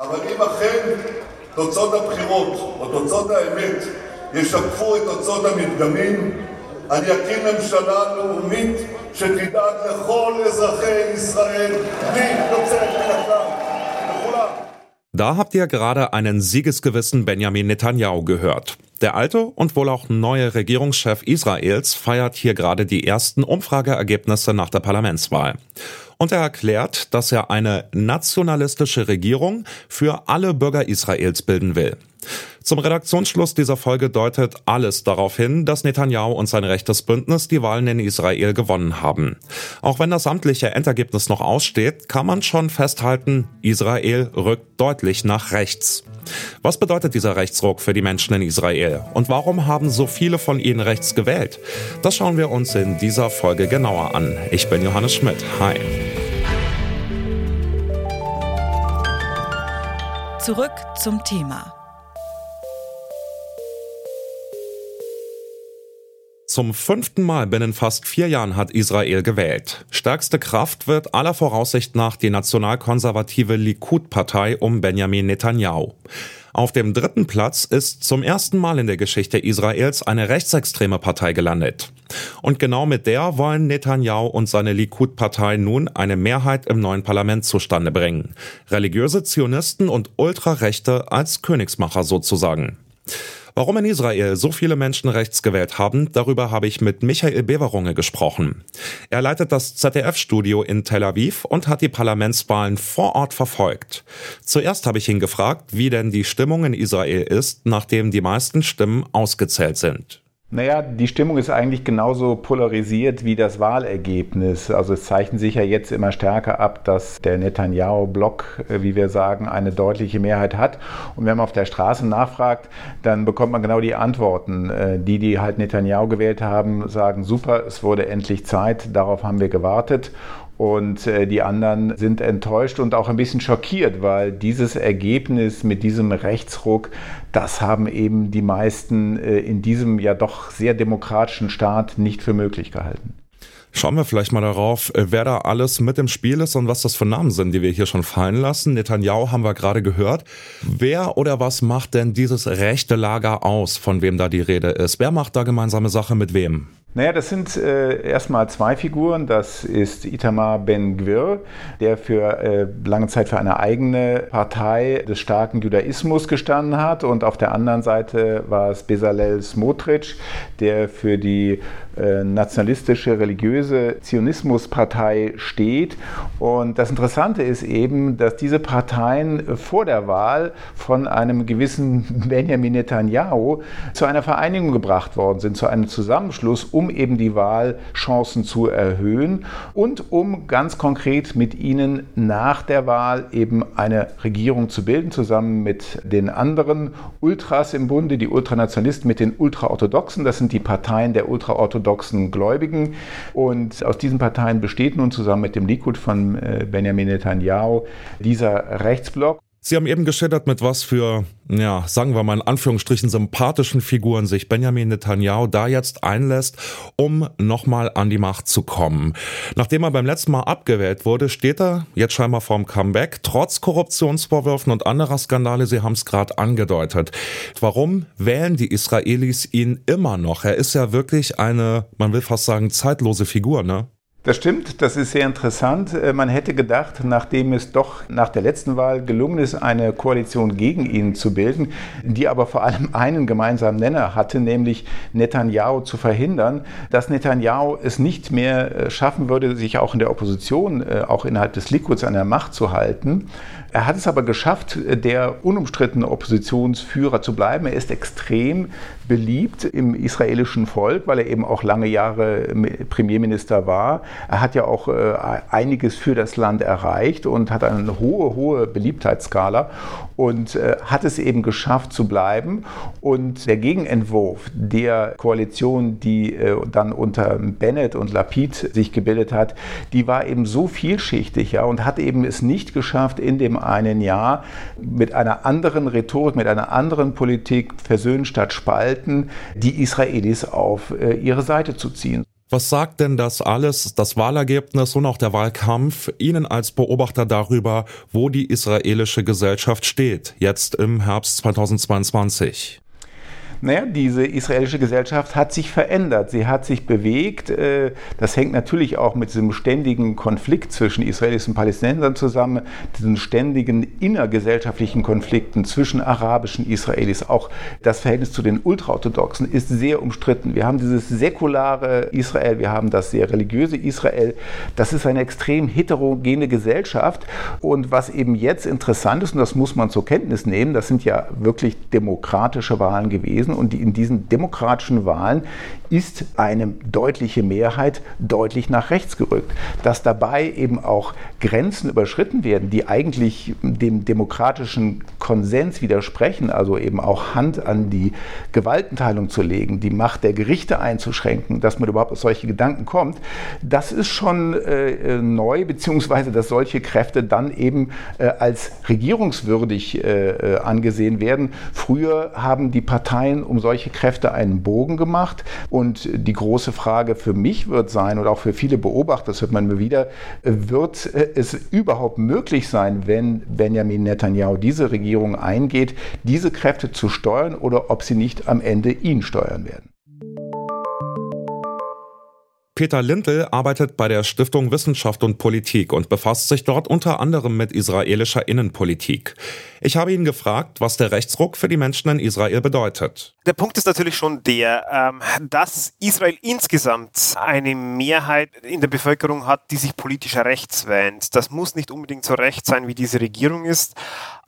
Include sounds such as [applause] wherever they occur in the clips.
אבל אם אכן תוצאות הבחירות או תוצאות האמת ישקפו את תוצאות המדגמים, אני אקים ממשלה לאומית שתדאג לכל אזרחי ישראל בלי יוצא מן הכלל. לכולם. Da habt ihr gerade einen siegesgewissen Benjamin Netanyahu gehört. Der alte und wohl auch neue Regierungschef Israels feiert hier gerade die ersten Umfrageergebnisse nach der Parlamentswahl. Und er erklärt, dass er eine nationalistische Regierung für alle Bürger Israels bilden will. Zum Redaktionsschluss dieser Folge deutet alles darauf hin, dass Netanyahu und sein rechtes Bündnis die Wahlen in Israel gewonnen haben. Auch wenn das amtliche Endergebnis noch aussteht, kann man schon festhalten, Israel rückt deutlich nach rechts. Was bedeutet dieser Rechtsruck für die Menschen in Israel? Und warum haben so viele von ihnen rechts gewählt? Das schauen wir uns in dieser Folge genauer an. Ich bin Johannes Schmidt. Hi. Zurück zum Thema. Zum fünften Mal binnen fast vier Jahren hat Israel gewählt. Stärkste Kraft wird aller Voraussicht nach die nationalkonservative Likud-Partei um Benjamin Netanyahu. Auf dem dritten Platz ist zum ersten Mal in der Geschichte Israels eine rechtsextreme Partei gelandet. Und genau mit der wollen Netanyahu und seine Likud-Partei nun eine Mehrheit im neuen Parlament zustande bringen. Religiöse Zionisten und Ultrarechte als Königsmacher sozusagen. Warum in Israel so viele Menschen rechts gewählt haben, darüber habe ich mit Michael Beverunge gesprochen. Er leitet das ZDF-Studio in Tel Aviv und hat die Parlamentswahlen vor Ort verfolgt. Zuerst habe ich ihn gefragt, wie denn die Stimmung in Israel ist, nachdem die meisten Stimmen ausgezählt sind. Naja, die Stimmung ist eigentlich genauso polarisiert wie das Wahlergebnis. Also es zeichnet sich ja jetzt immer stärker ab, dass der Netanyahu-Block, äh, wie wir sagen, eine deutliche Mehrheit hat. Und wenn man auf der Straße nachfragt, dann bekommt man genau die Antworten. Äh, die, die halt Netanyahu gewählt haben, sagen, super, es wurde endlich Zeit, darauf haben wir gewartet. Und äh, die anderen sind enttäuscht und auch ein bisschen schockiert, weil dieses Ergebnis mit diesem Rechtsruck, das haben eben die meisten äh, in diesem ja doch sehr demokratischen Staat nicht für möglich gehalten. Schauen wir vielleicht mal darauf, äh, wer da alles mit im Spiel ist und was das für Namen sind, die wir hier schon fallen lassen. Netanyahu haben wir gerade gehört. Wer oder was macht denn dieses rechte Lager aus, von wem da die Rede ist? Wer macht da gemeinsame Sache mit wem? Naja, das sind äh, erstmal zwei Figuren. Das ist Itamar Ben-Gvir, der für äh, lange Zeit für eine eigene Partei des starken Judaismus gestanden hat. Und auf der anderen Seite war es Bezalel Smotrich, der für die äh, nationalistische, religiöse Zionismuspartei steht. Und das Interessante ist eben, dass diese Parteien vor der Wahl von einem gewissen [laughs] Benjamin Netanyahu zu einer Vereinigung gebracht worden sind, zu einem Zusammenschluss, um um eben die Wahlchancen zu erhöhen und um ganz konkret mit ihnen nach der Wahl eben eine Regierung zu bilden, zusammen mit den anderen Ultras im Bunde, die Ultranationalisten mit den Ultraorthodoxen. Das sind die Parteien der ultraorthodoxen Gläubigen. Und aus diesen Parteien besteht nun zusammen mit dem Likud von äh, Benjamin Netanyahu dieser Rechtsblock. Sie haben eben geschildert, mit was für, ja, sagen wir mal in Anführungsstrichen sympathischen Figuren sich Benjamin Netanyahu da jetzt einlässt, um nochmal an die Macht zu kommen. Nachdem er beim letzten Mal abgewählt wurde, steht er jetzt scheinbar vorm Comeback, trotz Korruptionsvorwürfen und anderer Skandale, Sie haben es gerade angedeutet. Warum wählen die Israelis ihn immer noch? Er ist ja wirklich eine, man will fast sagen, zeitlose Figur, ne? Das stimmt, das ist sehr interessant. Äh, man hätte gedacht, nachdem es doch nach der letzten Wahl gelungen ist, eine Koalition gegen ihn zu bilden, die aber vor allem [laughs] einen gemeinsamen Nenner hatte, nämlich Netanyahu zu verhindern, dass Netanyahu es nicht mehr äh, schaffen würde, sich auch in der Opposition, äh, auch innerhalb des Likuds an der Macht zu halten. Er hat es aber geschafft, der unumstrittene Oppositionsführer zu bleiben. Er ist extrem beliebt im israelischen Volk, weil er eben auch lange Jahre Premierminister war. Er hat ja auch äh, einiges für das Land erreicht und hat eine hohe, hohe Beliebtheitsskala und äh, hat es eben geschafft zu bleiben. Und der Gegenentwurf der Koalition, die äh, dann unter Bennett und Lapid sich gebildet hat, die war eben so vielschichtig ja, und hat eben es nicht geschafft, in dem einen Jahr mit einer anderen Rhetorik, mit einer anderen Politik versöhnen statt spalten, die Israelis auf äh, ihre Seite zu ziehen. Was sagt denn das alles, das Wahlergebnis und auch der Wahlkampf, Ihnen als Beobachter darüber, wo die israelische Gesellschaft steht, jetzt im Herbst 2022? Naja, diese israelische Gesellschaft hat sich verändert, sie hat sich bewegt. Äh, das hängt natürlich auch mit diesem ständigen Konflikt zwischen Israelis und Palästinensern zusammen, diesen ständigen innergesellschaftlichen Konflikten zwischen arabischen Israelis. Auch das Verhältnis zu den Ultraorthodoxen ist sehr umstritten. Wir haben dieses säkulare Israel, wir haben das sehr religiöse Israel. Das ist eine extrem heterogene Gesellschaft. Und was eben jetzt interessant ist, und das muss man zur Kenntnis nehmen, das sind ja wirklich demokratische Wahlen gewesen und in diesen demokratischen Wahlen ist eine deutliche Mehrheit deutlich nach rechts gerückt. Dass dabei eben auch Grenzen überschritten werden, die eigentlich dem demokratischen Konsens widersprechen, also eben auch Hand an die Gewaltenteilung zu legen, die Macht der Gerichte einzuschränken, dass man überhaupt auf solche Gedanken kommt, das ist schon äh, neu, beziehungsweise dass solche Kräfte dann eben äh, als regierungswürdig äh, äh angesehen werden. Früher haben die Parteien Parteien um solche Kräfte einen Bogen gemacht. Und die große Frage für mich wird sein, und auch für viele Beobachter, das hört man mir wieder, wird es überhaupt möglich sein, wenn Benjamin Netanyahu diese Regierung eingeht, diese Kräfte zu steuern oder ob sie nicht am Ende ihn steuern werden? Peter Lindl arbeitet bei der Stiftung Wissenschaft und Politik und befasst sich dort unter anderem mit israelischer Innenpolitik. Ich habe ihn gefragt, was der Rechtsruck für die Menschen in Israel bedeutet. Der Punkt ist natürlich schon der, ähm, dass Israel insgesamt eine Mehrheit in der Bevölkerung hat, die sich politisch rechts wähnt. Das muss nicht unbedingt so recht sein, wie diese Regierung ist,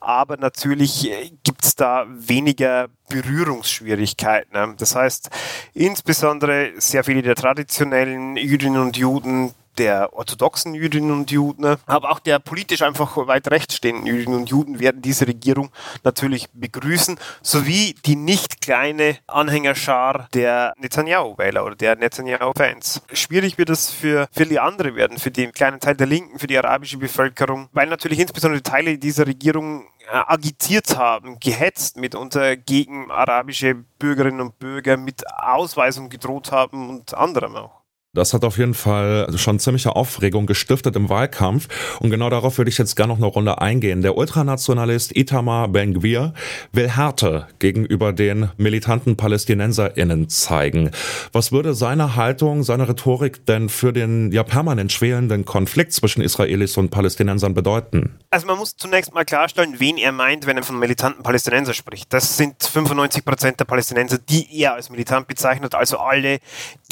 aber natürlich äh, gibt es da weniger Berührungsschwierigkeiten. Ne? Das heißt, insbesondere sehr viele der traditionellen Jüdinnen und Juden, der orthodoxen Jüdinnen und Juden, aber auch der politisch einfach weit rechts stehenden Jüdinnen und Juden werden diese Regierung natürlich begrüßen, sowie die nicht kleine Anhängerschar der Netanyahu-Wähler oder der Netanyahu-Fans. Schwierig wird es für viele andere werden, für den kleinen Teil der Linken, für die arabische Bevölkerung, weil natürlich insbesondere Teile dieser Regierung agitiert haben, gehetzt mitunter gegen arabische Bürgerinnen und Bürger, mit Ausweisung gedroht haben und anderem auch. Das hat auf jeden Fall schon ziemliche Aufregung gestiftet im Wahlkampf. Und genau darauf würde ich jetzt gerne noch eine Runde eingehen. Der Ultranationalist Itamar Ben-Gvir will Härte gegenüber den militanten PalästinenserInnen zeigen. Was würde seine Haltung, seine Rhetorik denn für den ja permanent schwelenden Konflikt zwischen Israelis und Palästinensern bedeuten? Also man muss zunächst mal klarstellen, wen er meint, wenn er von militanten Palästinensern spricht. Das sind 95 Prozent der Palästinenser, die er als militant bezeichnet, also alle,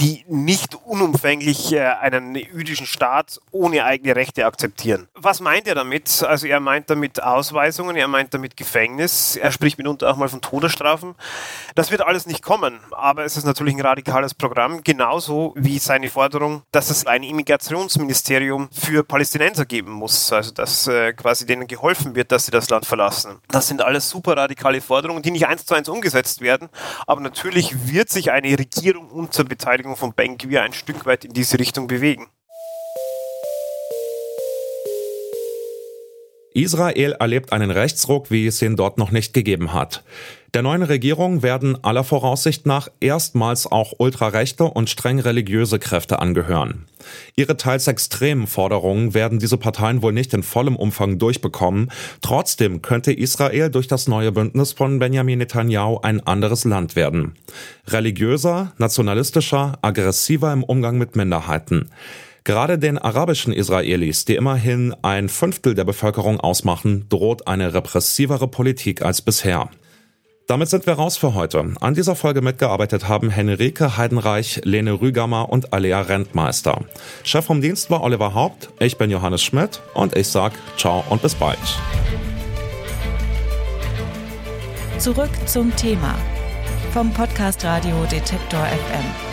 die nicht vollumfänglich äh, einen jüdischen Staat ohne eigene Rechte akzeptieren. Was meint er damit? Also er meint damit Ausweisungen, er meint damit Gefängnis, er spricht mitunter auch mal von Todesstrafen. Das wird alles nicht kommen, aber es ist natürlich ein radikales Programm, genauso wie seine Forderung, dass es ein Immigrationsministerium für Palästinenser geben muss, also dass äh, quasi denen geholfen wird, dass sie das Land verlassen. Das sind alles super radikale Forderungen, die nicht eins zu eins umgesetzt werden, aber natürlich wird sich eine Regierung unter Beteiligung von Ben Gvir ein Stück weit in diese Richtung bewegen. Israel erlebt einen Rechtsruck, wie es ihn dort noch nicht gegeben hat. Der neuen Regierung werden aller Voraussicht nach erstmals auch ultrarechte und streng religiöse Kräfte angehören. Ihre teils extremen Forderungen werden diese Parteien wohl nicht in vollem Umfang durchbekommen. Trotzdem könnte Israel durch das neue Bündnis von Benjamin Netanyahu ein anderes Land werden. Religiöser, nationalistischer, aggressiver im Umgang mit Minderheiten. Gerade den arabischen Israelis, die immerhin ein Fünftel der Bevölkerung ausmachen, droht eine repressivere Politik als bisher. Damit sind wir raus für heute. An dieser Folge mitgearbeitet haben Henrike Heidenreich, Lene Rügammer und Alea Rentmeister. Chef vom Dienst war Oliver Haupt, ich bin Johannes Schmidt und ich sag ciao und bis bald. Zurück zum Thema vom Podcast Radio Detektor FM.